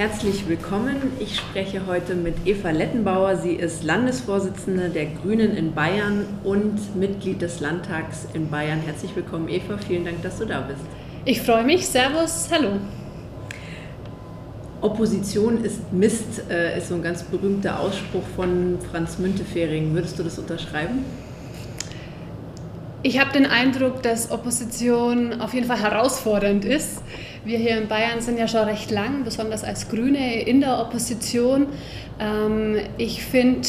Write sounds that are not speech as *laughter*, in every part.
Herzlich willkommen. Ich spreche heute mit Eva Lettenbauer. Sie ist Landesvorsitzende der Grünen in Bayern und Mitglied des Landtags in Bayern. Herzlich willkommen, Eva. Vielen Dank, dass du da bist. Ich freue mich. Servus. Hallo. Opposition ist Mist, äh, ist so ein ganz berühmter Ausspruch von Franz Müntefering. Würdest du das unterschreiben? Ich habe den Eindruck, dass Opposition auf jeden Fall herausfordernd ist. Wir hier in Bayern sind ja schon recht lang, besonders als Grüne in der Opposition. Ähm, ich finde,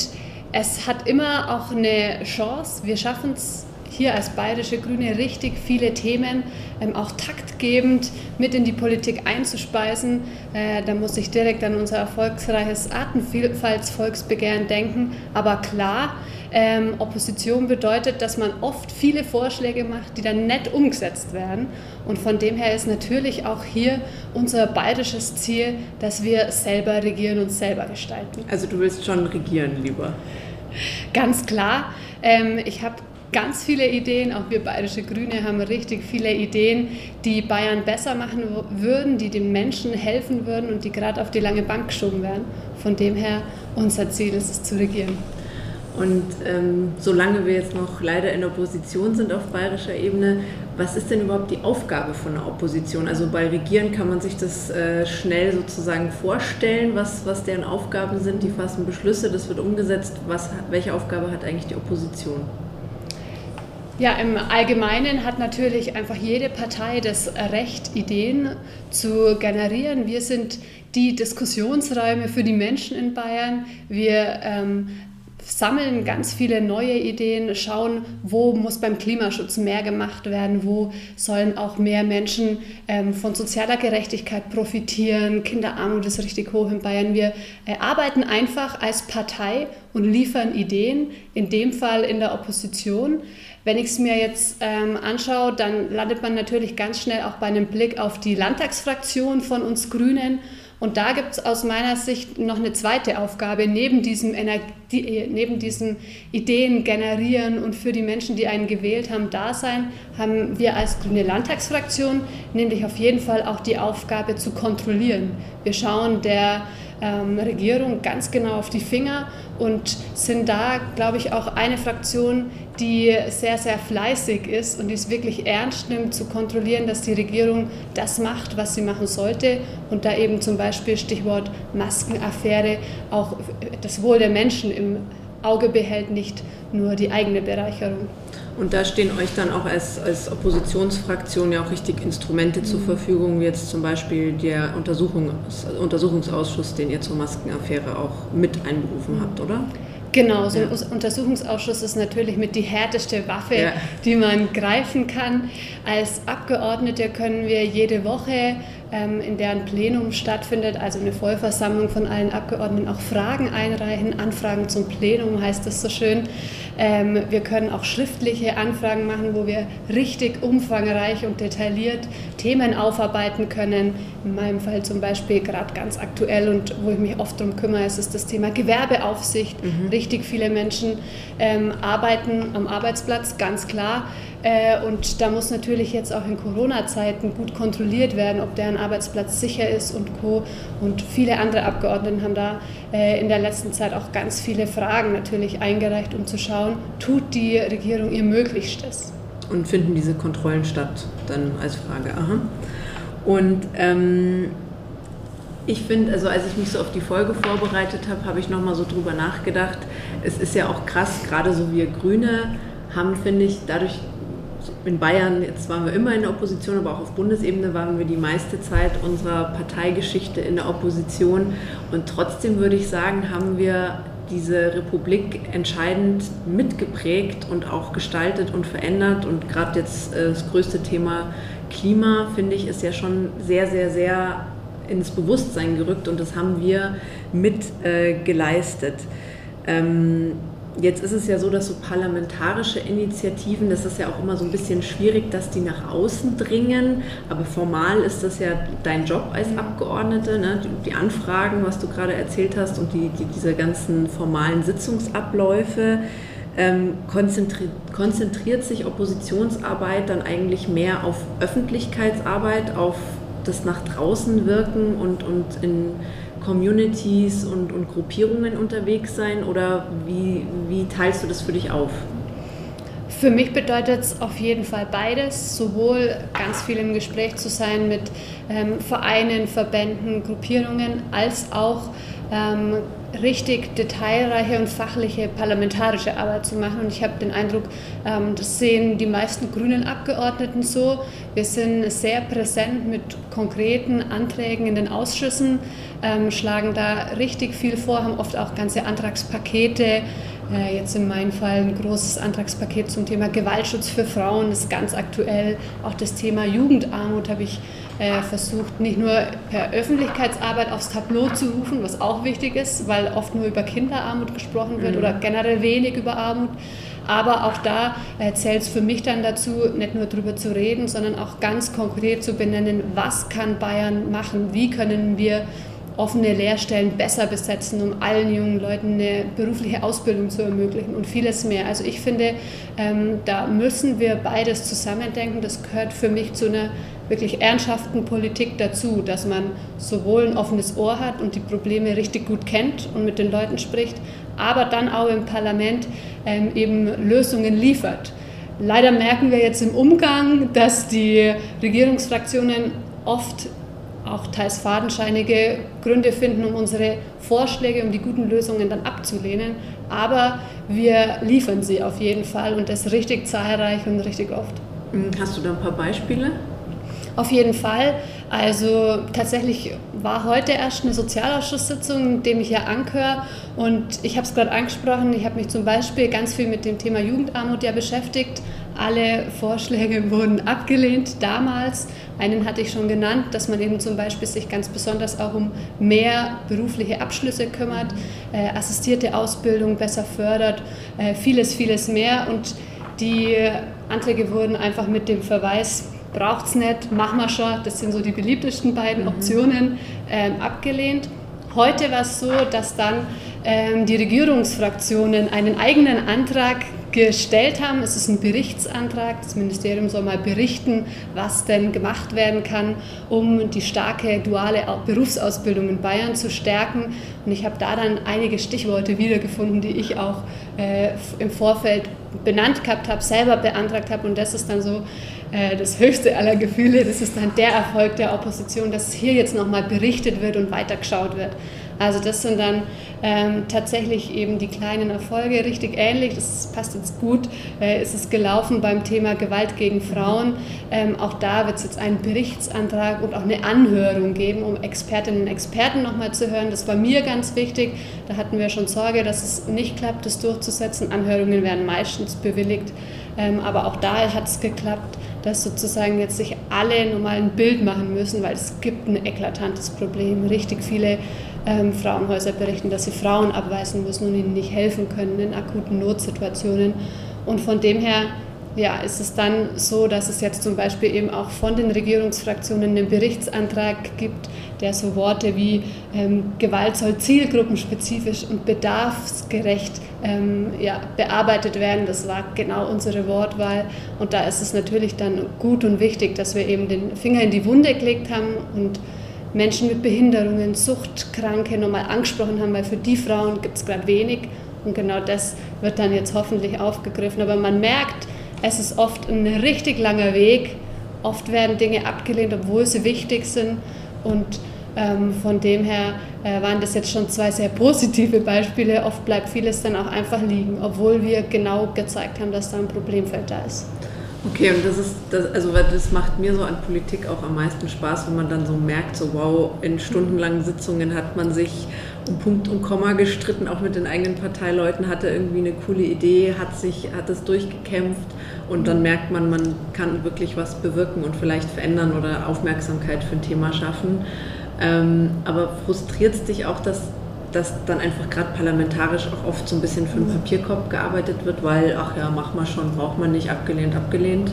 es hat immer auch eine Chance. Wir schaffen es hier als bayerische Grüne richtig viele Themen ähm, auch taktgebend mit in die Politik einzuspeisen. Äh, da muss ich direkt an unser erfolgsreiches Artenvielfaltsvolksbegehren denken. Aber klar, ähm, Opposition bedeutet, dass man oft viele Vorschläge macht, die dann nett umgesetzt werden. Und von dem her ist natürlich auch hier unser bayerisches Ziel, dass wir selber regieren und selber gestalten. Also du willst schon regieren lieber? Ganz klar. Ähm, ich habe ganz viele Ideen. Auch wir Bayerische Grüne haben richtig viele Ideen, die Bayern besser machen würden, die den Menschen helfen würden und die gerade auf die lange Bank geschoben werden. Von dem her, unser Ziel ist es zu regieren. Und ähm, solange wir jetzt noch leider in der Opposition sind auf bayerischer Ebene, was ist denn überhaupt die Aufgabe von der Opposition? Also bei Regieren kann man sich das äh, schnell sozusagen vorstellen, was, was deren Aufgaben sind. Die fassen Beschlüsse, das wird umgesetzt. Was, welche Aufgabe hat eigentlich die Opposition? Ja, im Allgemeinen hat natürlich einfach jede Partei das Recht, Ideen zu generieren. Wir sind die Diskussionsräume für die Menschen in Bayern. Wir ähm, sammeln ganz viele neue Ideen, schauen, wo muss beim Klimaschutz mehr gemacht werden, wo sollen auch mehr Menschen ähm, von sozialer Gerechtigkeit profitieren. Kinderarmut ist richtig hoch in Bayern. Wir äh, arbeiten einfach als Partei und liefern Ideen, in dem Fall in der Opposition. Wenn ich es mir jetzt ähm, anschaue, dann landet man natürlich ganz schnell auch bei einem Blick auf die Landtagsfraktion von uns Grünen. Und da gibt es aus meiner Sicht noch eine zweite Aufgabe, neben diesem, Energie, neben diesem Ideen generieren und für die Menschen, die einen gewählt haben, da sein, haben wir als grüne Landtagsfraktion nämlich auf jeden Fall auch die Aufgabe zu kontrollieren. Wir schauen der ähm, Regierung ganz genau auf die Finger und sind da, glaube ich, auch eine Fraktion, die sehr, sehr fleißig ist und die es wirklich ernst nimmt, zu kontrollieren, dass die Regierung das macht, was sie machen sollte und da eben zum Beispiel Stichwort Maskenaffäre auch das Wohl der Menschen im Auge behält, nicht nur die eigene Bereicherung. Und da stehen euch dann auch als, als Oppositionsfraktion ja auch richtig Instrumente zur Verfügung, wie jetzt zum Beispiel der Untersuchung, Untersuchungsausschuss, den ihr zur Maskenaffäre auch mit einberufen habt, oder? Genau, so ein ja. Untersuchungsausschuss ist natürlich mit die härteste Waffe, ja. die man greifen kann. Als Abgeordnete können wir jede Woche, in deren Plenum stattfindet, also eine Vollversammlung von allen Abgeordneten, auch Fragen einreichen. Anfragen zum Plenum heißt das so schön. Ähm, wir können auch schriftliche Anfragen machen, wo wir richtig umfangreich und detailliert Themen aufarbeiten können. In meinem Fall zum Beispiel gerade ganz aktuell und wo ich mich oft darum kümmere, ist es das Thema Gewerbeaufsicht. Mhm. Richtig viele Menschen ähm, arbeiten am Arbeitsplatz, ganz klar. Äh, und da muss natürlich jetzt auch in Corona-Zeiten gut kontrolliert werden, ob deren Arbeitsplatz sicher ist und Co. Und viele andere Abgeordneten haben da äh, in der letzten Zeit auch ganz viele Fragen natürlich eingereicht, um zu schauen, tut die Regierung ihr Möglichstes. Und finden diese Kontrollen statt, dann als Frage. Aha. Und ähm, ich finde, also als ich mich so auf die Folge vorbereitet habe, habe ich nochmal so drüber nachgedacht. Es ist ja auch krass, gerade so wir Grüne haben, finde ich, dadurch in Bayern, jetzt waren wir immer in der Opposition, aber auch auf Bundesebene waren wir die meiste Zeit unserer Parteigeschichte in der Opposition. Und trotzdem würde ich sagen, haben wir diese Republik entscheidend mitgeprägt und auch gestaltet und verändert. Und gerade jetzt äh, das größte Thema Klima, finde ich, ist ja schon sehr, sehr, sehr ins Bewusstsein gerückt und das haben wir mit äh, geleistet. Ähm, Jetzt ist es ja so, dass so parlamentarische Initiativen, das ist ja auch immer so ein bisschen schwierig, dass die nach außen dringen. Aber formal ist das ja dein Job als Abgeordnete, ne? die Anfragen, was du gerade erzählt hast und die, die diese ganzen formalen Sitzungsabläufe. Ähm, konzentriert, konzentriert sich Oppositionsarbeit dann eigentlich mehr auf Öffentlichkeitsarbeit, auf das nach draußen wirken und, und in Communities und, und Gruppierungen unterwegs sein oder wie, wie teilst du das für dich auf? Für mich bedeutet es auf jeden Fall beides, sowohl ganz viel im Gespräch zu sein mit ähm, Vereinen, Verbänden, Gruppierungen, als auch ähm, richtig detailreiche und fachliche parlamentarische Arbeit zu machen. Und ich habe den Eindruck, ähm, das sehen die meisten grünen Abgeordneten so. Wir sind sehr präsent mit konkreten Anträgen in den Ausschüssen, ähm, schlagen da richtig viel vor, haben oft auch ganze Antragspakete. Äh, jetzt in meinem Fall ein großes Antragspaket zum Thema Gewaltschutz für Frauen, das ist ganz aktuell. Auch das Thema Jugendarmut habe ich versucht, nicht nur per Öffentlichkeitsarbeit aufs Tableau zu rufen, was auch wichtig ist, weil oft nur über Kinderarmut gesprochen wird mhm. oder generell wenig über Armut. Aber auch da äh, zählt es für mich dann dazu, nicht nur darüber zu reden, sondern auch ganz konkret zu benennen, was kann Bayern machen, wie können wir offene Lehrstellen besser besetzen, um allen jungen Leuten eine berufliche Ausbildung zu ermöglichen und vieles mehr. Also ich finde, ähm, da müssen wir beides zusammendenken. Das gehört für mich zu einer wirklich ernsthaften Politik dazu, dass man sowohl ein offenes Ohr hat und die Probleme richtig gut kennt und mit den Leuten spricht, aber dann auch im Parlament ähm, eben Lösungen liefert. Leider merken wir jetzt im Umgang, dass die Regierungsfraktionen oft auch teils fadenscheinige Gründe finden, um unsere Vorschläge, um die guten Lösungen dann abzulehnen. Aber wir liefern sie auf jeden Fall und das richtig zahlreich und richtig oft. Hast du da ein paar Beispiele? Auf jeden Fall. Also tatsächlich war heute erst eine Sozialausschusssitzung, dem ich ja angehöre. Und ich habe es gerade angesprochen, ich habe mich zum Beispiel ganz viel mit dem Thema Jugendarmut ja beschäftigt. Alle Vorschläge wurden abgelehnt damals. Einen hatte ich schon genannt, dass man eben zum Beispiel sich ganz besonders auch um mehr berufliche Abschlüsse kümmert, äh, assistierte Ausbildung besser fördert, äh, vieles, vieles mehr. Und die Anträge wurden einfach mit dem Verweis braucht es nicht, machen wir schon, das sind so die beliebtesten beiden mhm. Optionen, ähm, abgelehnt. Heute war es so, dass dann ähm, die Regierungsfraktionen einen eigenen Antrag gestellt haben. Es ist ein Berichtsantrag. Das Ministerium soll mal berichten, was denn gemacht werden kann, um die starke duale Berufsausbildung in Bayern zu stärken. Und ich habe da dann einige Stichworte wiedergefunden, die ich auch äh, im Vorfeld benannt gehabt habe, selber beantragt habe. Und das ist dann so äh, das höchste aller Gefühle. Das ist dann der Erfolg der Opposition, dass hier jetzt nochmal berichtet wird und weitergeschaut wird. Also das sind dann ähm, tatsächlich eben die kleinen Erfolge, richtig ähnlich, das passt jetzt gut, äh, ist es gelaufen beim Thema Gewalt gegen Frauen. Ähm, auch da wird es jetzt einen Berichtsantrag und auch eine Anhörung geben, um Expertinnen und Experten nochmal zu hören. Das war mir ganz wichtig. Da hatten wir schon Sorge, dass es nicht klappt, das durchzusetzen. Anhörungen werden meistens bewilligt. Ähm, aber auch da hat es geklappt, dass sozusagen jetzt sich alle nochmal ein Bild machen müssen, weil es gibt ein eklatantes Problem. Richtig viele ähm, Frauenhäuser berichten, dass sie Frauen abweisen müssen und ihnen nicht helfen können in akuten Notsituationen. Und von dem her ja, ist es dann so, dass es jetzt zum Beispiel eben auch von den Regierungsfraktionen einen Berichtsantrag gibt, der so Worte wie ähm, Gewalt soll zielgruppenspezifisch und bedarfsgerecht ähm, ja, bearbeitet werden. Das war genau unsere Wortwahl. Und da ist es natürlich dann gut und wichtig, dass wir eben den Finger in die Wunde gelegt haben und Menschen mit Behinderungen, Suchtkranke nochmal angesprochen haben, weil für die Frauen gibt es gerade wenig. Und genau das wird dann jetzt hoffentlich aufgegriffen. Aber man merkt, es ist oft ein richtig langer Weg Oft werden Dinge abgelehnt, obwohl sie wichtig sind. Und ähm, von dem her äh, waren das jetzt schon zwei sehr positive Beispiele. Oft bleibt vieles dann auch einfach liegen, obwohl wir genau gezeigt haben, dass da ein Problemfeld da ist. Okay, und das ist, das, also das macht mir so an Politik auch am meisten Spaß, wenn man dann so merkt, so wow, in stundenlangen Sitzungen hat man sich um Punkt und Komma gestritten, auch mit den eigenen Parteileuten, hatte irgendwie eine coole Idee, hat sich, hat es durchgekämpft und dann merkt man, man kann wirklich was bewirken und vielleicht verändern oder Aufmerksamkeit für ein Thema schaffen. Ähm, aber frustriert es dich auch, dass dass dann einfach gerade parlamentarisch auch oft so ein bisschen für einen Papierkorb gearbeitet wird, weil, ach ja, mach mal schon, braucht man nicht, abgelehnt, abgelehnt.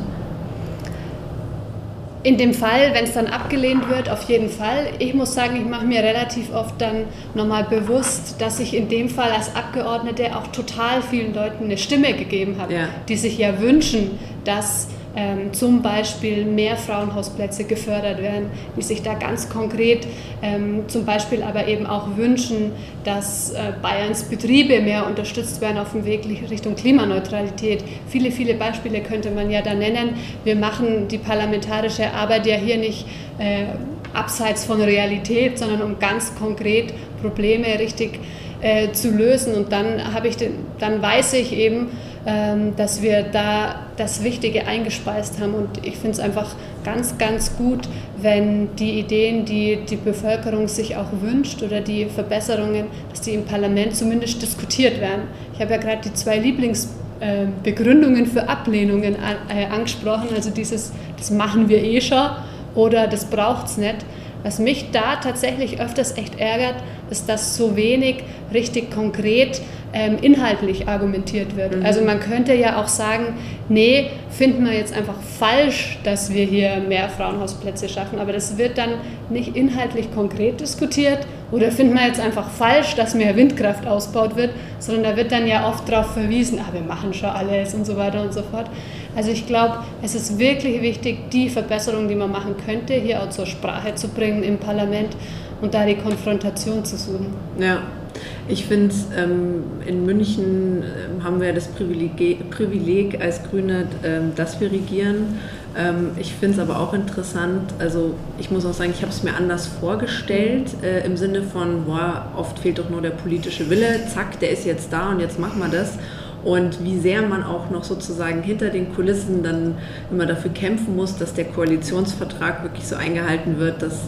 In dem Fall, wenn es dann abgelehnt wird, auf jeden Fall. Ich muss sagen, ich mache mir relativ oft dann nochmal bewusst, dass ich in dem Fall als Abgeordnete auch total vielen Leuten eine Stimme gegeben habe, ja. die sich ja wünschen, dass ähm, zum Beispiel mehr Frauenhausplätze gefördert werden, die sich da ganz konkret ähm, zum Beispiel aber eben auch wünschen, dass äh, Bayerns Betriebe mehr unterstützt werden auf dem Weg Richtung Klimaneutralität. Viele, viele Beispiele könnte man ja da nennen. Wir machen die parlamentarische Arbeit ja hier nicht äh, abseits von Realität, sondern um ganz konkret Probleme richtig äh, zu lösen. Und dann, ich den, dann weiß ich eben, ähm, dass wir da das Wichtige eingespeist haben. Und ich finde es einfach ganz, ganz gut, wenn die Ideen, die die Bevölkerung sich auch wünscht oder die Verbesserungen, dass die im Parlament zumindest diskutiert werden. Ich habe ja gerade die zwei Lieblingsbegründungen für Ablehnungen äh, angesprochen, also dieses, das machen wir eh schon oder das braucht es nicht. Was mich da tatsächlich öfters echt ärgert, ist, dass so wenig richtig konkret ähm, inhaltlich argumentiert wird. Mhm. Also man könnte ja auch sagen, nee, finden wir jetzt einfach falsch, dass wir hier mehr Frauenhausplätze schaffen, aber das wird dann nicht inhaltlich konkret diskutiert oder finden wir jetzt einfach falsch, dass mehr Windkraft ausgebaut wird, sondern da wird dann ja oft darauf verwiesen, ah, wir machen schon alles und so weiter und so fort. Also ich glaube, es ist wirklich wichtig, die Verbesserungen, die man machen könnte, hier auch zur Sprache zu bringen im Parlament und da die Konfrontation zu suchen. Ja, ich finde, ähm, in München ähm, haben wir das Privileg, Privileg als Grüne, ähm, dass wir regieren. Ähm, ich finde es aber auch interessant, also ich muss auch sagen, ich habe es mir anders vorgestellt, äh, im Sinne von, boah, oft fehlt doch nur der politische Wille, zack, der ist jetzt da und jetzt machen wir das. Und wie sehr man auch noch sozusagen hinter den Kulissen dann immer dafür kämpfen muss, dass der Koalitionsvertrag wirklich so eingehalten wird, dass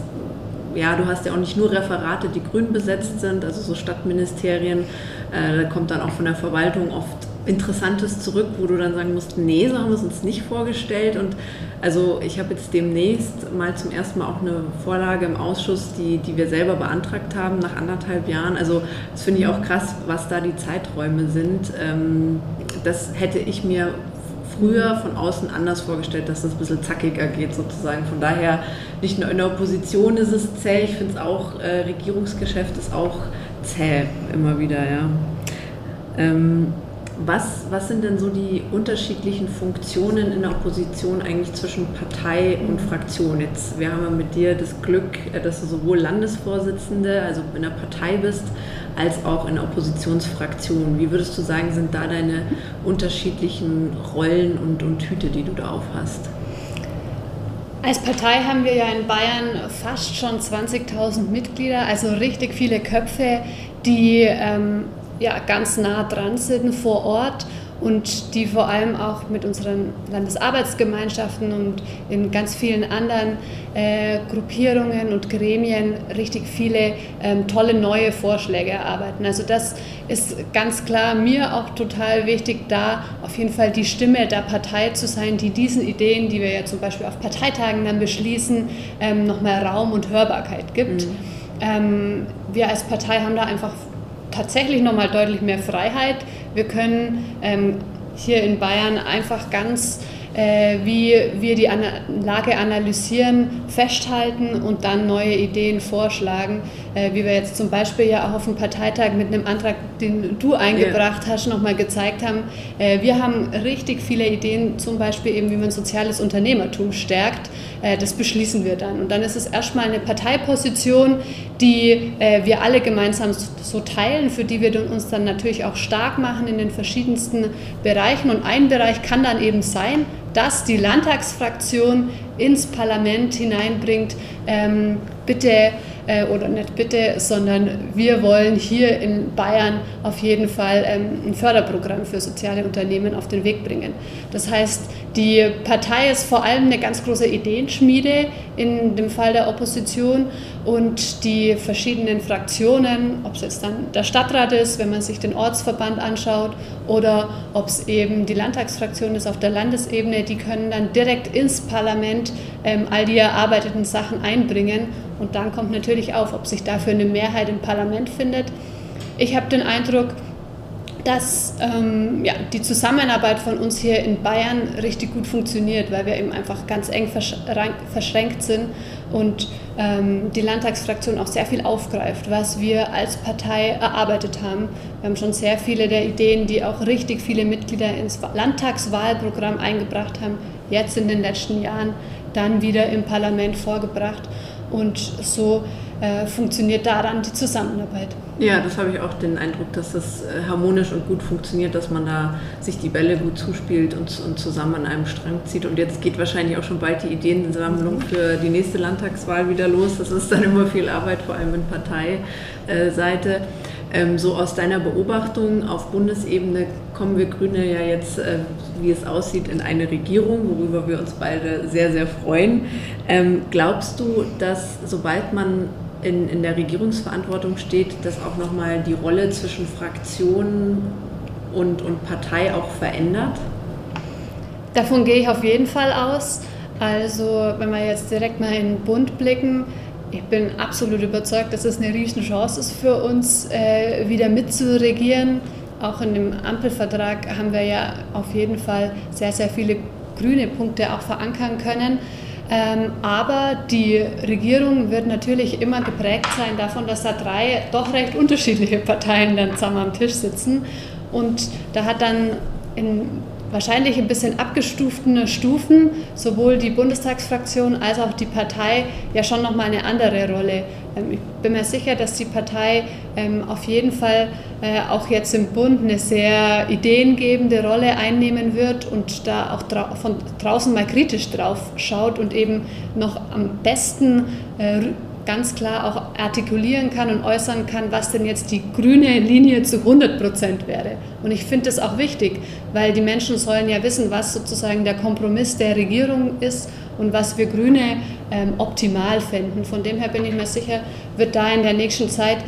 ja, du hast ja auch nicht nur Referate, die grün besetzt sind, also so Stadtministerien, äh, da kommt dann auch von der Verwaltung oft Interessantes zurück, wo du dann sagen musst, nee, so haben wir es uns nicht vorgestellt. Und also ich habe jetzt demnächst mal zum ersten Mal auch eine Vorlage im Ausschuss, die, die wir selber beantragt haben nach anderthalb Jahren. Also das finde ich auch krass, was da die Zeiträume sind. Ähm, das hätte ich mir früher von außen anders vorgestellt, dass das ein bisschen zackiger geht sozusagen. Von daher, nicht nur in der Opposition ist es zäh, ich finde es auch, äh, Regierungsgeschäft ist auch zäh immer wieder, ja. Ähm, was, was sind denn so die unterschiedlichen Funktionen in der Opposition eigentlich zwischen Partei und Fraktion? Jetzt, wir haben ja mit dir das Glück, äh, dass du sowohl Landesvorsitzende, also in der Partei bist, als auch in der Oppositionsfraktion. Wie würdest du sagen, sind da deine unterschiedlichen Rollen und, und Hüte, die du da aufhast? Als Partei haben wir ja in Bayern fast schon 20.000 Mitglieder, also richtig viele Köpfe, die ähm, ja, ganz nah dran sind vor Ort und die vor allem auch mit unseren Landesarbeitsgemeinschaften und in ganz vielen anderen äh, Gruppierungen und Gremien richtig viele ähm, tolle neue Vorschläge erarbeiten. Also das ist ganz klar mir auch total wichtig, da auf jeden Fall die Stimme der Partei zu sein, die diesen Ideen, die wir ja zum Beispiel auf Parteitagen dann beschließen, ähm, noch mehr Raum und Hörbarkeit gibt. Mhm. Ähm, wir als Partei haben da einfach tatsächlich nochmal deutlich mehr Freiheit. Wir können ähm, hier in Bayern einfach ganz, äh, wie wir die Lage analysieren, festhalten und dann neue Ideen vorschlagen. Äh, wie wir jetzt zum Beispiel ja auch auf dem Parteitag mit einem Antrag, den du eingebracht ja. hast, nochmal gezeigt haben. Äh, wir haben richtig viele Ideen, zum Beispiel eben, wie man soziales Unternehmertum stärkt. Äh, das beschließen wir dann. Und dann ist es erstmal eine Parteiposition, die äh, wir alle gemeinsam so teilen, für die wir uns dann natürlich auch stark machen in den verschiedensten Bereichen. Und ein Bereich kann dann eben sein, dass die Landtagsfraktion ins Parlament hineinbringt, ähm, bitte äh, oder nicht bitte, sondern wir wollen hier in Bayern auf jeden Fall ähm, ein Förderprogramm für soziale Unternehmen auf den Weg bringen. Das heißt, die Partei ist vor allem eine ganz große Ideenschmiede in dem Fall der Opposition und die verschiedenen Fraktionen, ob es jetzt dann der Stadtrat ist, wenn man sich den Ortsverband anschaut, oder ob es eben die Landtagsfraktion ist auf der Landesebene, die können dann direkt ins Parlament ähm, all die erarbeiteten Sachen einbringen und dann kommt natürlich auf, ob sich dafür eine Mehrheit im Parlament findet. Ich habe den Eindruck, dass ähm, ja, die Zusammenarbeit von uns hier in Bayern richtig gut funktioniert, weil wir eben einfach ganz eng verschränkt sind und ähm, die Landtagsfraktion auch sehr viel aufgreift, was wir als Partei erarbeitet haben. Wir haben schon sehr viele der Ideen, die auch richtig viele Mitglieder ins Landtagswahlprogramm eingebracht haben, jetzt in den letzten Jahren dann wieder im Parlament vorgebracht. Und so äh, funktioniert daran die Zusammenarbeit. Ja, das habe ich auch den Eindruck, dass das äh, harmonisch und gut funktioniert, dass man da sich die Bälle gut zuspielt und, und zusammen an einem Strang zieht. Und jetzt geht wahrscheinlich auch schon bald die Ideensammlung für die nächste Landtagswahl wieder los. Das ist dann immer viel Arbeit, vor allem in Parteiseite. Ähm, so aus deiner Beobachtung auf Bundesebene kommen wir Grüne ja jetzt, äh, wie es aussieht, in eine Regierung, worüber wir uns beide sehr, sehr freuen. Ähm, glaubst du, dass sobald man in, in der Regierungsverantwortung steht, dass auch nochmal die Rolle zwischen Fraktion und, und Partei auch verändert? Davon gehe ich auf jeden Fall aus. Also wenn wir jetzt direkt mal in den Bund blicken, ich bin absolut überzeugt, dass es eine riesen Chance ist für uns, äh, wieder mitzuregieren. Auch in dem Ampelvertrag haben wir ja auf jeden Fall sehr, sehr viele grüne Punkte auch verankern können. Ähm, aber die Regierung wird natürlich immer geprägt sein davon, dass da drei doch recht unterschiedliche *laughs* Parteien dann zusammen am Tisch sitzen. Und da hat dann in wahrscheinlich ein bisschen abgestuften Stufen sowohl die Bundestagsfraktion als auch die Partei ja schon nochmal eine andere Rolle. Ähm, ich bin mir sicher, dass die Partei ähm, auf jeden Fall äh, auch jetzt im Bund eine sehr ideengebende Rolle einnehmen wird und da auch von draußen mal kritisch drauf schaut und eben noch am besten äh, ganz klar auch artikulieren kann und äußern kann, was denn jetzt die grüne Linie zu 100 Prozent wäre. Und ich finde das auch wichtig, weil die Menschen sollen ja wissen, was sozusagen der Kompromiss der Regierung ist und was wir Grüne ähm, optimal finden. Von dem her bin ich mir sicher, wird da in der nächsten Zeit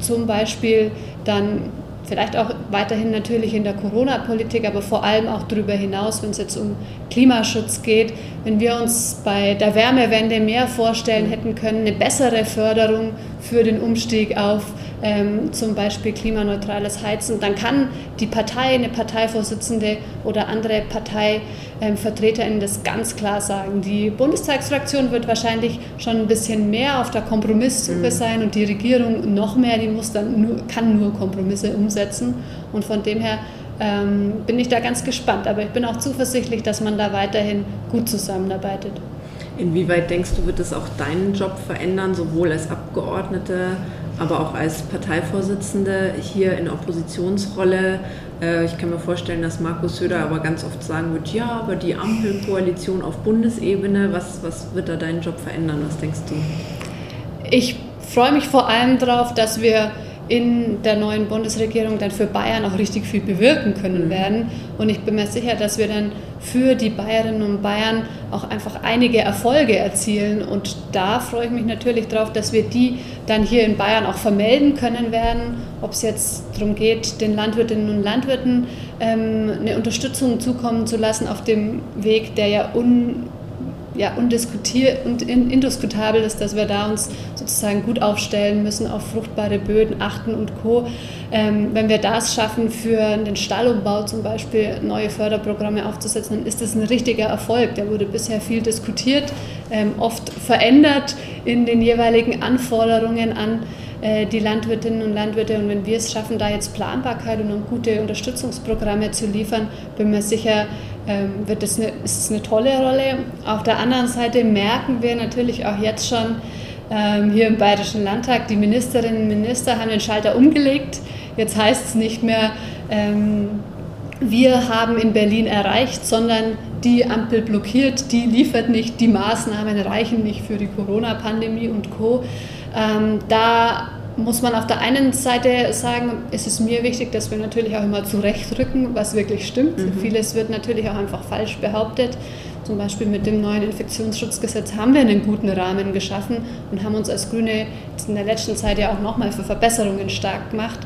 zum Beispiel dann vielleicht auch weiterhin natürlich in der Corona-Politik, aber vor allem auch darüber hinaus, wenn es jetzt um Klimaschutz geht, wenn wir uns bei der Wärmewende mehr vorstellen hätten können, eine bessere Förderung für den Umstieg auf ähm, zum Beispiel klimaneutrales Heizen, dann kann die Partei, eine Parteivorsitzende oder andere ParteivertreterInnen ähm, das ganz klar sagen. Die Bundestagsfraktion wird wahrscheinlich schon ein bisschen mehr auf der Kompromisssuche mhm. sein und die Regierung noch mehr, die muss dann nur, kann nur Kompromisse umsetzen. Und von dem her ähm, bin ich da ganz gespannt. Aber ich bin auch zuversichtlich, dass man da weiterhin gut zusammenarbeitet. Inwieweit denkst du, wird es auch deinen Job verändern, sowohl als Abgeordnete aber auch als Parteivorsitzende hier in Oppositionsrolle. Äh, ich kann mir vorstellen, dass Markus Söder aber ganz oft sagen wird, ja, aber die Ampelkoalition auf Bundesebene, was, was wird da deinen Job verändern? Was denkst du? Ich freue mich vor allem darauf, dass wir in der neuen Bundesregierung dann für Bayern auch richtig viel bewirken können mhm. werden. Und ich bin mir sicher, dass wir dann für die Bayerinnen und Bayern auch einfach einige Erfolge erzielen. Und da freue ich mich natürlich darauf, dass wir die dann hier in Bayern auch vermelden können werden, ob es jetzt darum geht, den Landwirtinnen und Landwirten ähm, eine Unterstützung zukommen zu lassen auf dem Weg, der ja un ja, undiskutiert und indiskutabel ist, dass wir da uns sozusagen gut aufstellen müssen, auf fruchtbare Böden achten und Co. Ähm, wenn wir das schaffen, für den Stallumbau zum Beispiel neue Förderprogramme aufzusetzen, dann ist das ein richtiger Erfolg. Der wurde bisher viel diskutiert, ähm, oft verändert in den jeweiligen Anforderungen an äh, die Landwirtinnen und Landwirte. Und wenn wir es schaffen, da jetzt Planbarkeit und gute Unterstützungsprogramme zu liefern, bin mir sicher, wird das eine, ist es eine tolle Rolle. Auf der anderen Seite merken wir natürlich auch jetzt schon ähm, hier im Bayerischen Landtag, die Ministerinnen und Minister haben den Schalter umgelegt. Jetzt heißt es nicht mehr, ähm, wir haben in Berlin erreicht, sondern die Ampel blockiert, die liefert nicht, die Maßnahmen reichen nicht für die Corona-Pandemie und Co. Ähm, da muss man auf der einen Seite sagen, ist es mir wichtig, dass wir natürlich auch immer zurechtrücken, was wirklich stimmt. Mhm. Vieles wird natürlich auch einfach falsch behauptet. Zum Beispiel mit dem neuen Infektionsschutzgesetz haben wir einen guten Rahmen geschaffen und haben uns als Grüne in der letzten Zeit ja auch nochmal für Verbesserungen stark gemacht.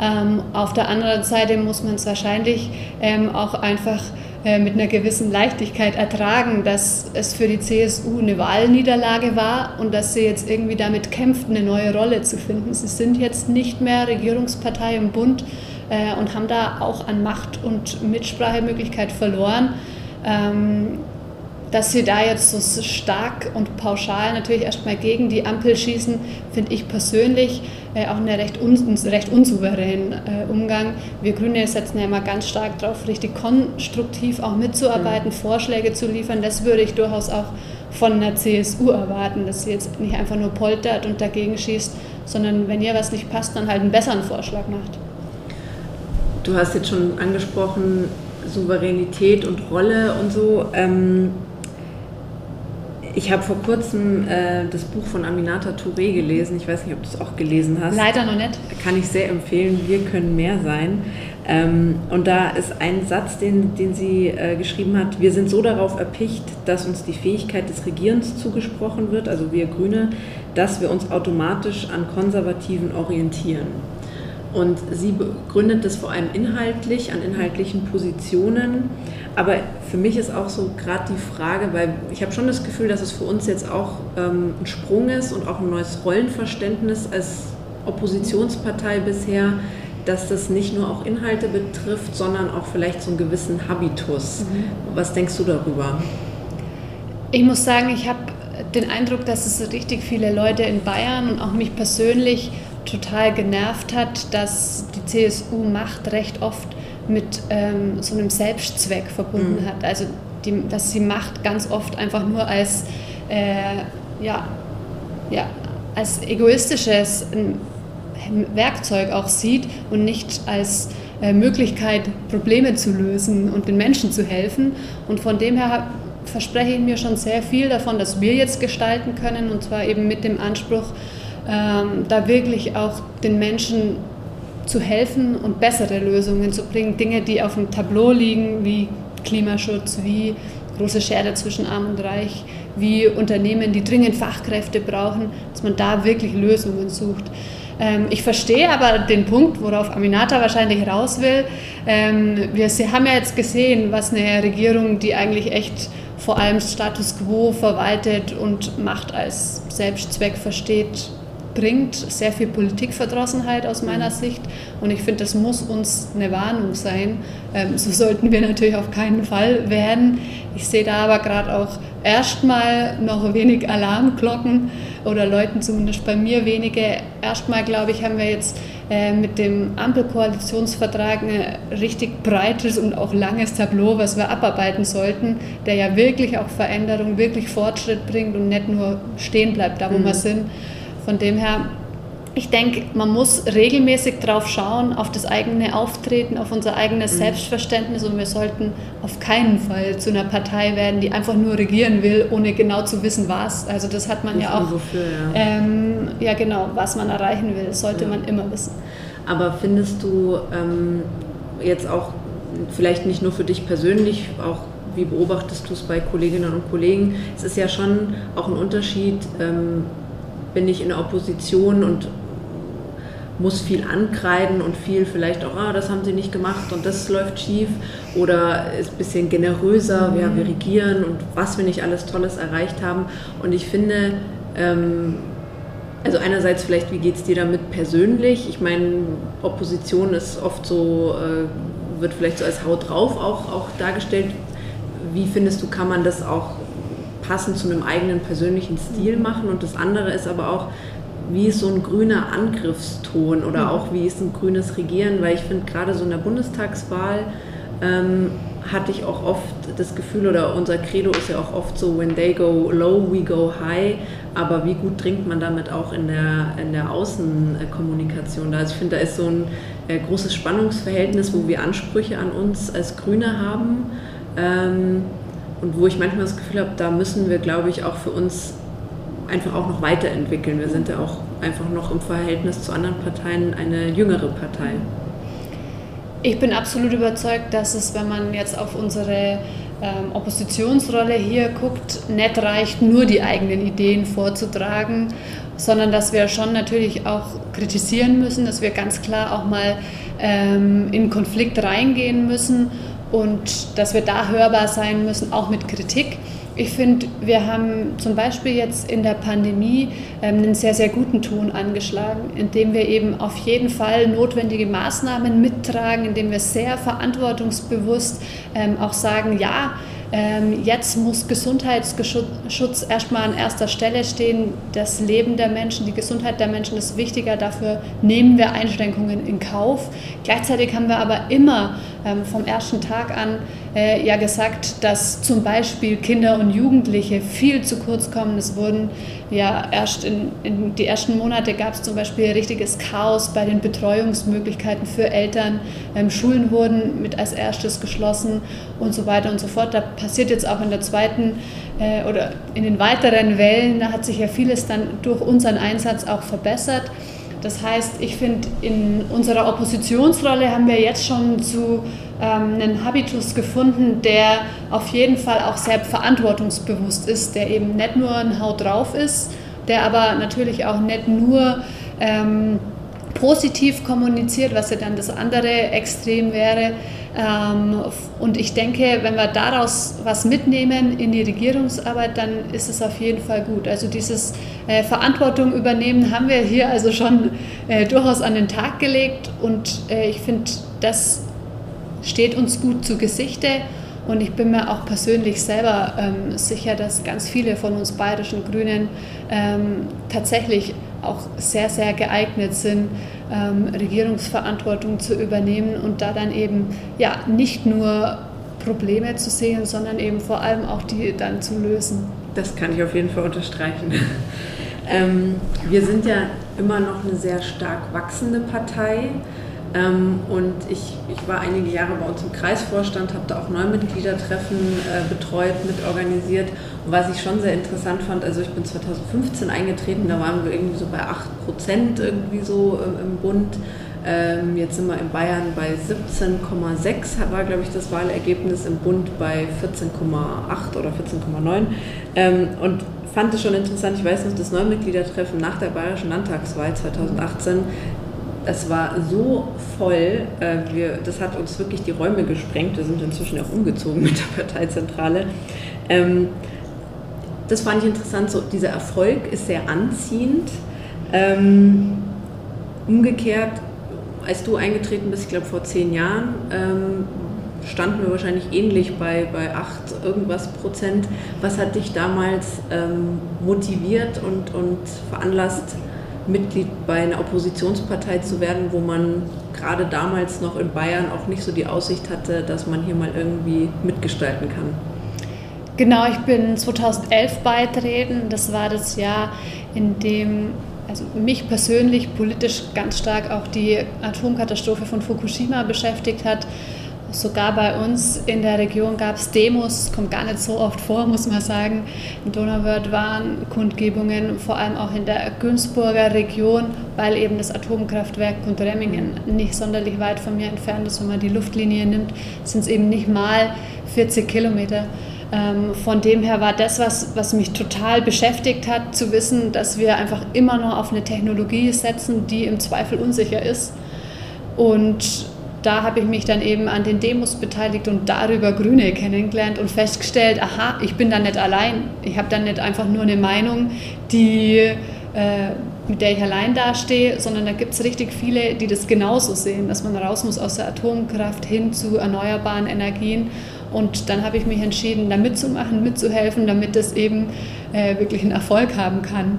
Ähm, auf der anderen Seite muss man es wahrscheinlich ähm, auch einfach mit einer gewissen Leichtigkeit ertragen, dass es für die CSU eine Wahlniederlage war und dass sie jetzt irgendwie damit kämpft, eine neue Rolle zu finden. Sie sind jetzt nicht mehr Regierungspartei im Bund äh, und haben da auch an Macht und Mitsprachemöglichkeit verloren. Dass sie da jetzt so stark und pauschal natürlich erstmal gegen die Ampel schießen, finde ich persönlich äh, auch einen recht, un, recht unsouveränen äh, Umgang. Wir Grüne setzen ja immer ganz stark darauf, richtig konstruktiv auch mitzuarbeiten, mhm. Vorschläge zu liefern. Das würde ich durchaus auch von der CSU erwarten, dass sie jetzt nicht einfach nur poltert und dagegen schießt, sondern wenn ihr was nicht passt, dann halt einen besseren Vorschlag macht. Du hast jetzt schon angesprochen, Souveränität und Rolle und so. Ähm ich habe vor kurzem äh, das Buch von Aminata Touré gelesen. Ich weiß nicht, ob du es auch gelesen hast. Leider noch nicht. Kann ich sehr empfehlen. Wir können mehr sein. Ähm, und da ist ein Satz, den, den sie äh, geschrieben hat. Wir sind so darauf erpicht, dass uns die Fähigkeit des Regierens zugesprochen wird, also wir Grüne, dass wir uns automatisch an Konservativen orientieren. Und sie begründet das vor allem inhaltlich, an inhaltlichen Positionen. Aber für mich ist auch so gerade die Frage, weil ich habe schon das Gefühl, dass es für uns jetzt auch ähm, ein Sprung ist und auch ein neues Rollenverständnis als Oppositionspartei bisher, dass das nicht nur auch Inhalte betrifft, sondern auch vielleicht so einen gewissen Habitus. Mhm. Was denkst du darüber? Ich muss sagen, ich habe den Eindruck, dass es richtig viele Leute in Bayern und auch mich persönlich total genervt hat, dass die CSU Macht recht oft mit ähm, so einem Selbstzweck verbunden mhm. hat. Also die, dass sie Macht ganz oft einfach nur als, äh, ja, ja, als egoistisches Werkzeug auch sieht und nicht als äh, Möglichkeit, Probleme zu lösen und den Menschen zu helfen. Und von dem her verspreche ich mir schon sehr viel davon, dass wir jetzt gestalten können und zwar eben mit dem Anspruch, ähm, da wirklich auch den Menschen zu helfen und bessere Lösungen zu bringen. Dinge, die auf dem Tableau liegen, wie Klimaschutz, wie große Schere zwischen Arm und Reich, wie Unternehmen, die dringend Fachkräfte brauchen, dass man da wirklich Lösungen sucht. Ähm, ich verstehe aber den Punkt, worauf Aminata wahrscheinlich raus will. Ähm, wir haben ja jetzt gesehen, was eine Regierung, die eigentlich echt vor allem Status quo verwaltet und Macht als Selbstzweck versteht, bringt sehr viel Politikverdrossenheit aus meiner mhm. Sicht und ich finde, das muss uns eine Warnung sein. Ähm, so sollten wir natürlich auf keinen Fall werden. Ich sehe da aber gerade auch erstmal noch wenig Alarmglocken oder Leuten zumindest bei mir wenige. Erstmal, glaube ich, haben wir jetzt äh, mit dem Ampelkoalitionsvertrag ein richtig breites und auch langes Tableau, was wir abarbeiten sollten, der ja wirklich auch Veränderung, wirklich Fortschritt bringt und nicht nur stehen bleibt, da wo mhm. wir sind. Von dem her, ich denke, man muss regelmäßig drauf schauen, auf das eigene Auftreten, auf unser eigenes mhm. Selbstverständnis und wir sollten auf keinen Fall zu einer Partei werden, die einfach nur regieren will, ohne genau zu wissen, was. Also das hat man das ja auch. Wofür, ja. Ähm, ja, genau, was man erreichen will, sollte ja. man immer wissen. Aber findest du ähm, jetzt auch vielleicht nicht nur für dich persönlich, auch wie beobachtest du es bei Kolleginnen und Kollegen? Es ist ja schon auch ein Unterschied. Ähm, bin ich in der Opposition und muss viel ankreiden und viel vielleicht auch, ah, das haben sie nicht gemacht und das läuft schief oder ist ein bisschen generöser, mhm. ja, wir regieren und was wir nicht alles Tolles erreicht haben. Und ich finde, ähm, also einerseits vielleicht, wie geht es dir damit persönlich? Ich meine, Opposition ist oft so, äh, wird vielleicht so als Haut drauf auch, auch dargestellt. Wie findest du, kann man das auch passend zu einem eigenen persönlichen Stil machen? Und das andere ist aber auch, wie ist so ein grüner Angriffston oder auch wie ist ein grünes Regieren? Weil ich finde, gerade so in der Bundestagswahl ähm, hatte ich auch oft das Gefühl, oder unser Credo ist ja auch oft so, when they go low, we go high. Aber wie gut dringt man damit auch in der, in der Außenkommunikation da? Also ich finde, da ist so ein äh, großes Spannungsverhältnis, wo wir Ansprüche an uns als Grüne haben. Ähm, und wo ich manchmal das Gefühl habe, da müssen wir, glaube ich, auch für uns einfach auch noch weiterentwickeln. Wir sind ja auch einfach noch im Verhältnis zu anderen Parteien eine jüngere Partei. Ich bin absolut überzeugt, dass es, wenn man jetzt auf unsere ähm, Oppositionsrolle hier guckt, nicht reicht, nur die eigenen Ideen vorzutragen, sondern dass wir schon natürlich auch kritisieren müssen, dass wir ganz klar auch mal ähm, in Konflikt reingehen müssen und dass wir da hörbar sein müssen, auch mit Kritik. Ich finde, wir haben zum Beispiel jetzt in der Pandemie ähm, einen sehr, sehr guten Ton angeschlagen, indem wir eben auf jeden Fall notwendige Maßnahmen mittragen, indem wir sehr verantwortungsbewusst ähm, auch sagen, ja, jetzt muss Gesundheitsschutz erstmal an erster Stelle stehen. Das Leben der Menschen, die Gesundheit der Menschen ist wichtiger. Dafür nehmen wir Einschränkungen in Kauf. Gleichzeitig haben wir aber immer ähm, vom ersten Tag an äh, ja gesagt, dass zum Beispiel Kinder und Jugendliche viel zu kurz kommen. Es wurden ja erst in, in die ersten Monate gab es zum Beispiel richtiges Chaos bei den Betreuungsmöglichkeiten für Eltern. Ähm, Schulen wurden mit als erstes geschlossen und so weiter und so fort. Da passiert jetzt auch in der zweiten äh, oder in den weiteren Wellen, da hat sich ja vieles dann durch unseren Einsatz auch verbessert. Das heißt, ich finde, in unserer Oppositionsrolle haben wir jetzt schon zu ähm, einen Habitus gefunden, der auf jeden Fall auch sehr verantwortungsbewusst ist, der eben nicht nur ein Haut drauf ist, der aber natürlich auch nicht nur ähm, positiv kommuniziert, was ja dann das andere Extrem wäre. Ähm, und ich denke, wenn wir daraus was mitnehmen in die Regierungsarbeit, dann ist es auf jeden Fall gut. Also dieses äh, Verantwortung übernehmen haben wir hier also schon äh, durchaus an den Tag gelegt und äh, ich finde, das steht uns gut zu Gesichte. Und ich bin mir auch persönlich selber ähm, sicher, dass ganz viele von uns bayerischen Grünen ähm, tatsächlich auch sehr, sehr geeignet sind, ähm, Regierungsverantwortung zu übernehmen und da dann eben ja nicht nur Probleme zu sehen, sondern eben vor allem auch die dann zu lösen. Das kann ich auf jeden Fall unterstreichen. *laughs* ähm, wir sind ja immer noch eine sehr stark wachsende Partei. Ähm, und ich, ich war einige Jahre bei uns im Kreisvorstand, habe da auch Neumitgliedertreffen äh, betreut, mit organisiert. Was ich schon sehr interessant fand, also ich bin 2015 eingetreten, da waren wir irgendwie so bei 8 Prozent irgendwie so im, im Bund. Ähm, jetzt sind wir in Bayern bei 17,6, war glaube ich das Wahlergebnis, im Bund bei 14,8 oder 14,9. Ähm, und fand es schon interessant, ich weiß noch, das Neumitgliedertreffen nach der Bayerischen Landtagswahl 2018 es war so voll, äh, wir, das hat uns wirklich die Räume gesprengt. Wir sind inzwischen auch umgezogen *laughs* mit der Parteizentrale. Das fand ich interessant, so dieser Erfolg ist sehr anziehend. Ähm, umgekehrt, als du eingetreten bist, ich glaube vor zehn Jahren, ähm, standen wir wahrscheinlich ähnlich bei, bei 8 irgendwas Prozent. Was hat dich damals ähm, motiviert und, und veranlasst, Mitglied bei einer Oppositionspartei zu werden, wo man gerade damals noch in Bayern auch nicht so die Aussicht hatte, dass man hier mal irgendwie mitgestalten kann. Genau, ich bin 2011 beitreten. Das war das Jahr, in dem also mich persönlich politisch ganz stark auch die Atomkatastrophe von Fukushima beschäftigt hat. Sogar bei uns in der Region gab es Demos, kommt gar nicht so oft vor, muss man sagen. In Donauwörth waren Kundgebungen, vor allem auch in der Günzburger Region, weil eben das Atomkraftwerk Remmingen nicht sonderlich weit von mir entfernt ist. Wenn man die Luftlinie nimmt, sind es eben nicht mal 40 Kilometer. Ähm, von dem her war das, was, was mich total beschäftigt hat, zu wissen, dass wir einfach immer noch auf eine Technologie setzen, die im Zweifel unsicher ist. Und da habe ich mich dann eben an den Demos beteiligt und darüber Grüne kennengelernt und festgestellt, aha, ich bin da nicht allein. Ich habe dann nicht einfach nur eine Meinung, die, äh, mit der ich allein dastehe, sondern da gibt es richtig viele, die das genauso sehen, dass man raus muss aus der Atomkraft hin zu erneuerbaren Energien. Und dann habe ich mich entschieden, da mitzumachen, mitzuhelfen, damit das eben äh, wirklich einen Erfolg haben kann.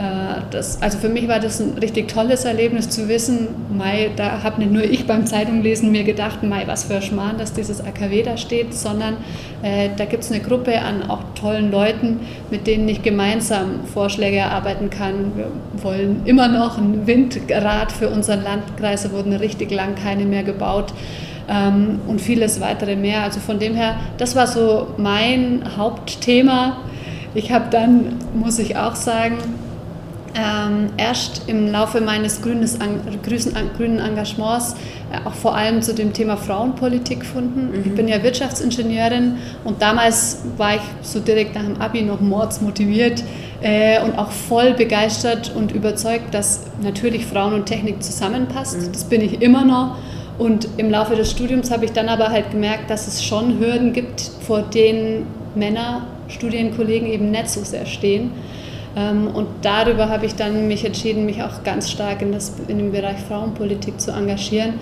Äh, das, also für mich war das ein richtig tolles Erlebnis zu wissen, Mai, da habe nicht nur ich beim Zeitunglesen mir gedacht, Mai, was für ein Schmarrn, dass dieses AKW da steht, sondern äh, da gibt es eine Gruppe an auch tollen Leuten, mit denen ich gemeinsam Vorschläge erarbeiten kann. Wir wollen immer noch ein Windrad für unseren Landkreis, da wurden richtig lang keine mehr gebaut ähm, und vieles weitere mehr. Also von dem her, das war so mein Hauptthema. Ich habe dann, muss ich auch sagen, ähm, erst im Laufe meines grünes, grünen Engagements äh, auch vor allem zu dem Thema Frauenpolitik gefunden. Mhm. Ich bin ja Wirtschaftsingenieurin und damals war ich so direkt nach dem Abi noch mordsmotiviert äh, und auch voll begeistert und überzeugt, dass natürlich Frauen und Technik zusammenpasst. Mhm. Das bin ich immer noch. Und im Laufe des Studiums habe ich dann aber halt gemerkt, dass es schon Hürden gibt, vor denen Männer, Studienkollegen eben nicht so sehr stehen. Ähm, und darüber habe ich dann mich entschieden, mich auch ganz stark in, das, in den Bereich Frauenpolitik zu engagieren.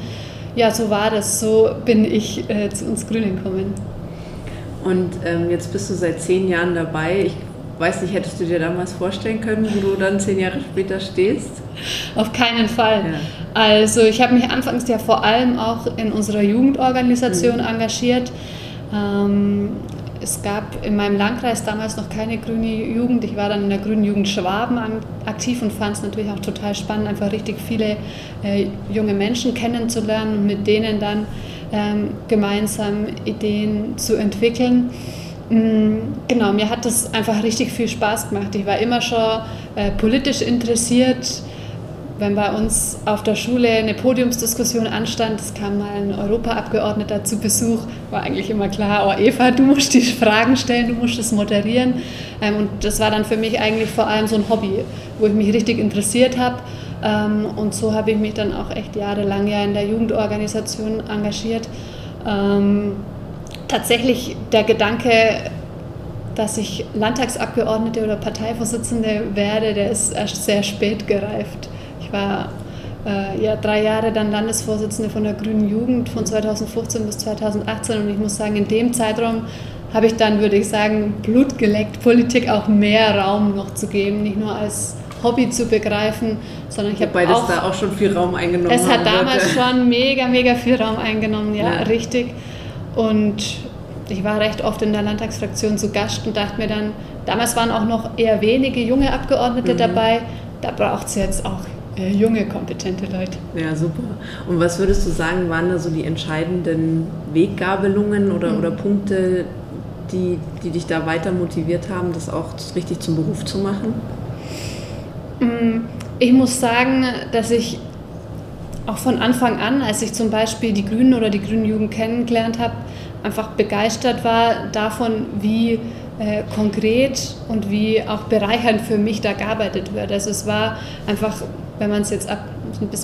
Ja, so war das. So bin ich äh, zu uns Grünen gekommen. Und ähm, jetzt bist du seit zehn Jahren dabei. Ich weiß nicht, hättest du dir damals vorstellen können, wo du dann zehn Jahre später stehst? Auf keinen Fall. Ja. Also ich habe mich anfangs ja vor allem auch in unserer Jugendorganisation mhm. engagiert. Ähm, es gab in meinem Landkreis damals noch keine grüne Jugend. Ich war dann in der grünen Jugend Schwaben aktiv und fand es natürlich auch total spannend, einfach richtig viele äh, junge Menschen kennenzulernen und mit denen dann ähm, gemeinsam Ideen zu entwickeln. Mm, genau, mir hat das einfach richtig viel Spaß gemacht. Ich war immer schon äh, politisch interessiert wenn bei uns auf der Schule eine Podiumsdiskussion anstand, es kam mal ein Europaabgeordneter zu Besuch, war eigentlich immer klar, oh Eva, du musst die Fragen stellen, du musst es moderieren. Ähm, und das war dann für mich eigentlich vor allem so ein Hobby, wo ich mich richtig interessiert habe. Ähm, und so habe ich mich dann auch echt jahrelang ja in der Jugendorganisation engagiert. Ähm, tatsächlich der Gedanke, dass ich Landtagsabgeordnete oder Parteivorsitzende werde, der ist erst sehr spät gereift. Ich war äh, ja, drei Jahre dann Landesvorsitzende von der Grünen Jugend von 2015 bis 2018 und ich muss sagen, in dem Zeitraum habe ich dann, würde ich sagen, Blut geleckt, Politik auch mehr Raum noch zu geben, nicht nur als Hobby zu begreifen, sondern ich habe Wobei das da auch schon viel Raum eingenommen Es hat damals wird. schon mega, mega viel Raum eingenommen, ja, ja, richtig. Und ich war recht oft in der Landtagsfraktion zu Gast und dachte mir dann, damals waren auch noch eher wenige junge Abgeordnete mhm. dabei, da braucht es jetzt auch äh, junge, kompetente Leute. Ja, super. Und was würdest du sagen, waren da so die entscheidenden Weggabelungen oder, mhm. oder Punkte, die, die dich da weiter motiviert haben, das auch richtig zum Beruf zu machen? Mm, ich muss sagen, dass ich auch von Anfang an, als ich zum Beispiel die Grünen oder die Grünen Jugend kennengelernt habe, einfach begeistert war davon, wie äh, konkret und wie auch bereichernd für mich da gearbeitet wird. Also es war einfach, wenn man es jetzt ab,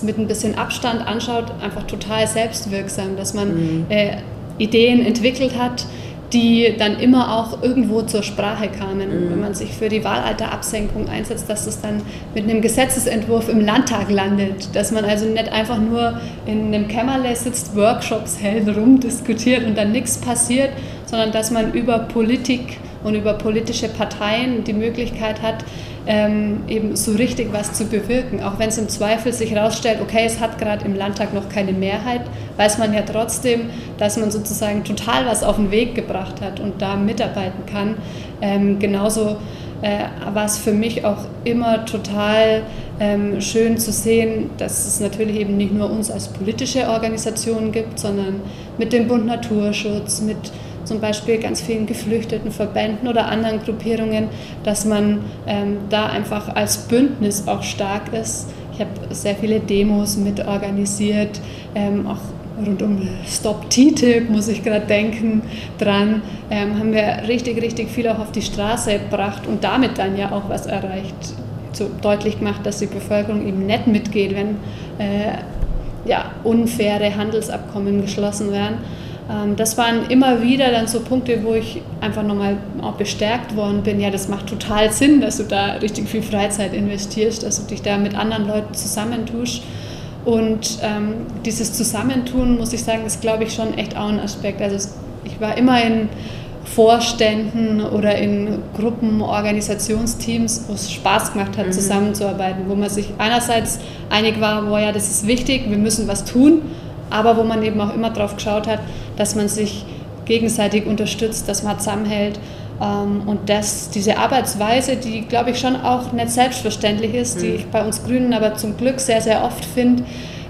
mit ein bisschen Abstand anschaut, einfach total selbstwirksam, dass man mhm. äh, Ideen entwickelt hat, die dann immer auch irgendwo zur Sprache kamen. Mhm. Wenn man sich für die Wahlalterabsenkung einsetzt, dass es dann mit einem Gesetzesentwurf im Landtag landet, dass man also nicht einfach nur in einem Kämmerle sitzt, Workshops hält, rumdiskutiert und dann nichts passiert, sondern dass man über Politik und über politische Parteien die Möglichkeit hat, ähm, eben so richtig was zu bewirken. Auch wenn es im Zweifel sich herausstellt, okay, es hat gerade im Landtag noch keine Mehrheit, weiß man ja trotzdem, dass man sozusagen total was auf den Weg gebracht hat und da mitarbeiten kann. Ähm, genauso äh, war es für mich auch immer total ähm, schön zu sehen, dass es natürlich eben nicht nur uns als politische Organisation gibt, sondern mit dem Bund Naturschutz, mit zum Beispiel ganz vielen geflüchteten Verbänden oder anderen Gruppierungen, dass man ähm, da einfach als Bündnis auch stark ist. Ich habe sehr viele Demos mitorganisiert, ähm, auch rund um Stop TTIP, muss ich gerade denken, dran, ähm, haben wir richtig, richtig viel auch auf die Straße gebracht und damit dann ja auch was erreicht. So deutlich gemacht, dass die Bevölkerung eben nicht mitgeht, wenn äh, ja, unfaire Handelsabkommen geschlossen werden. Ähm, das waren immer wieder dann so Punkte, wo ich einfach nochmal auch bestärkt worden bin, ja, das macht total Sinn, dass du da richtig viel Freizeit investierst, dass du dich da mit anderen Leuten zusammentust. Und ähm, dieses Zusammentun, muss ich sagen, ist, glaube ich, schon echt auch ein Aspekt. Also ich war immer in Vorständen oder in Gruppen, Organisationsteams, wo es Spaß gemacht hat, mhm. zusammenzuarbeiten, wo man sich einerseits einig war, wo ja, das ist wichtig, wir müssen was tun, aber wo man eben auch immer darauf geschaut hat, dass man sich gegenseitig unterstützt, dass man zusammenhält ähm, und dass diese Arbeitsweise, die glaube ich schon auch nicht selbstverständlich ist, die mhm. ich bei uns Grünen aber zum Glück sehr, sehr oft finde,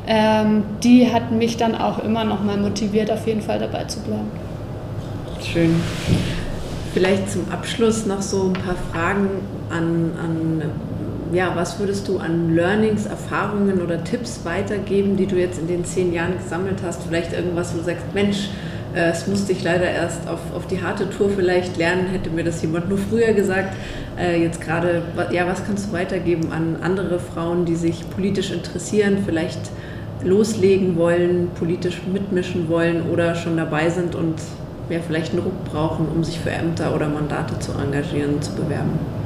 ähm, die hat mich dann auch immer noch mal motiviert, auf jeden Fall dabei zu bleiben. Schön. Vielleicht zum Abschluss noch so ein paar Fragen an, an ja, was würdest du an Learnings, Erfahrungen oder Tipps weitergeben, die du jetzt in den zehn Jahren gesammelt hast? Vielleicht irgendwas, wo du sagst, Mensch, äh, es musste ich leider erst auf, auf die harte Tour vielleicht lernen, hätte mir das jemand nur früher gesagt. Äh, jetzt gerade, ja, was kannst du weitergeben an andere Frauen, die sich politisch interessieren, vielleicht loslegen wollen, politisch mitmischen wollen oder schon dabei sind und ja, vielleicht einen Ruck brauchen, um sich für Ämter oder Mandate zu engagieren, zu bewerben?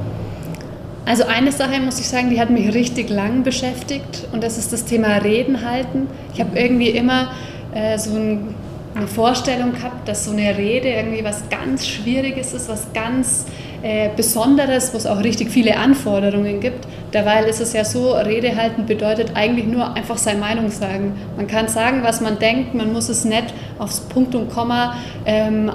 Also eine Sache muss ich sagen, die hat mich richtig lang beschäftigt und das ist das Thema Reden halten. Ich habe irgendwie immer äh, so ein, eine Vorstellung gehabt, dass so eine Rede irgendwie was ganz Schwieriges ist, was ganz äh, Besonderes, wo es auch richtig viele Anforderungen gibt. Derweil ist es ja so, Rede halten bedeutet eigentlich nur einfach seine Meinung sagen. Man kann sagen, was man denkt, man muss es nicht aufs Punkt und Komma ähm,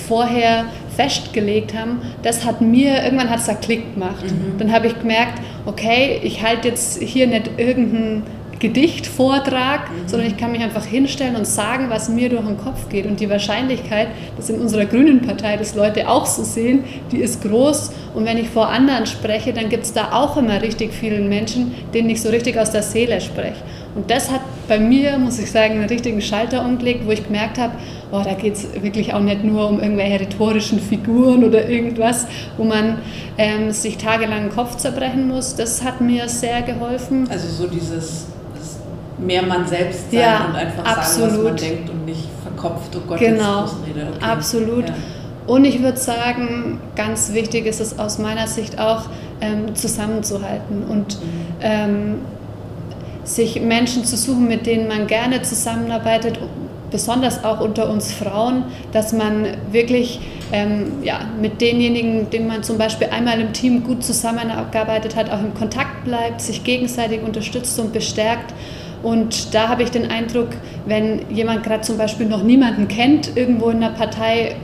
vorher festgelegt haben, das hat mir, irgendwann hat es da Klick gemacht. Mhm. Dann habe ich gemerkt, okay, ich halte jetzt hier nicht irgendeinen Gedichtvortrag, mhm. sondern ich kann mich einfach hinstellen und sagen, was mir durch den Kopf geht. Und die Wahrscheinlichkeit, dass in unserer grünen Partei das Leute auch so sehen, die ist groß. Und wenn ich vor anderen spreche, dann gibt es da auch immer richtig vielen Menschen, denen ich so richtig aus der Seele spreche. Und das hat bei mir, muss ich sagen, einen richtigen Schalter umgelegt, wo ich gemerkt habe, oh, da geht es wirklich auch nicht nur um irgendwelche rhetorischen Figuren oder irgendwas, wo man ähm, sich tagelang den Kopf zerbrechen muss. Das hat mir sehr geholfen. Also so dieses mehr man selbst sein ja, und einfach absolut. sagen, was man denkt und nicht verkopft, oh Gott, genau, jetzt okay. absolut. Ja. Und ich würde sagen, ganz wichtig ist es aus meiner Sicht auch, ähm, zusammenzuhalten und mhm. ähm, sich Menschen zu suchen, mit denen man gerne zusammenarbeitet, besonders auch unter uns Frauen, dass man wirklich ähm, ja, mit denjenigen, denen man zum Beispiel einmal im Team gut zusammengearbeitet hat, auch im Kontakt bleibt, sich gegenseitig unterstützt und bestärkt. Und da habe ich den Eindruck, wenn jemand gerade zum Beispiel noch niemanden kennt, irgendwo in der Partei,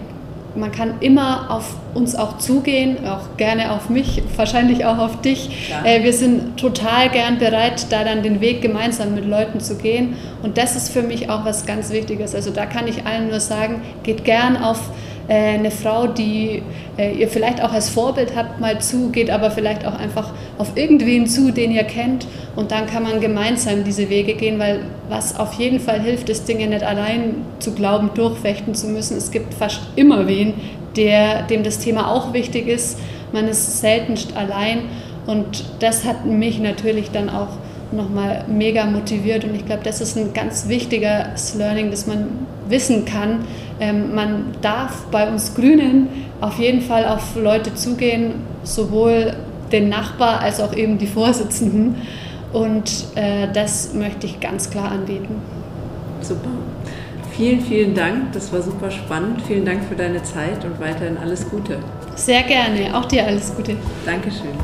man kann immer auf uns auch zugehen, auch gerne auf mich, wahrscheinlich auch auf dich. Äh, wir sind total gern bereit, da dann den Weg gemeinsam mit Leuten zu gehen. Und das ist für mich auch was ganz Wichtiges. Also da kann ich allen nur sagen, geht gern auf äh, eine Frau, die äh, ihr vielleicht auch als Vorbild habt, mal zu, geht aber vielleicht auch einfach auf irgendwen zu, den ihr kennt und dann kann man gemeinsam diese Wege gehen, weil was auf jeden Fall hilft, ist Dinge nicht allein zu glauben, durchfechten zu müssen. Es gibt fast immer wen, der, dem das Thema auch wichtig ist. Man ist seltenst allein und das hat mich natürlich dann auch nochmal mega motiviert und ich glaube, das ist ein ganz wichtiges Learning, dass man wissen kann, ähm, man darf bei uns Grünen auf jeden Fall auf Leute zugehen, sowohl den Nachbar als auch eben die Vorsitzenden und äh, das möchte ich ganz klar anbieten. Super. Vielen, vielen Dank. Das war super spannend. Vielen Dank für deine Zeit und weiterhin alles Gute. Sehr gerne. Auch dir alles Gute. Dankeschön.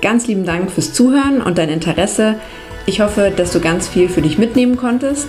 Ganz lieben Dank fürs Zuhören und dein Interesse. Ich hoffe, dass du ganz viel für dich mitnehmen konntest.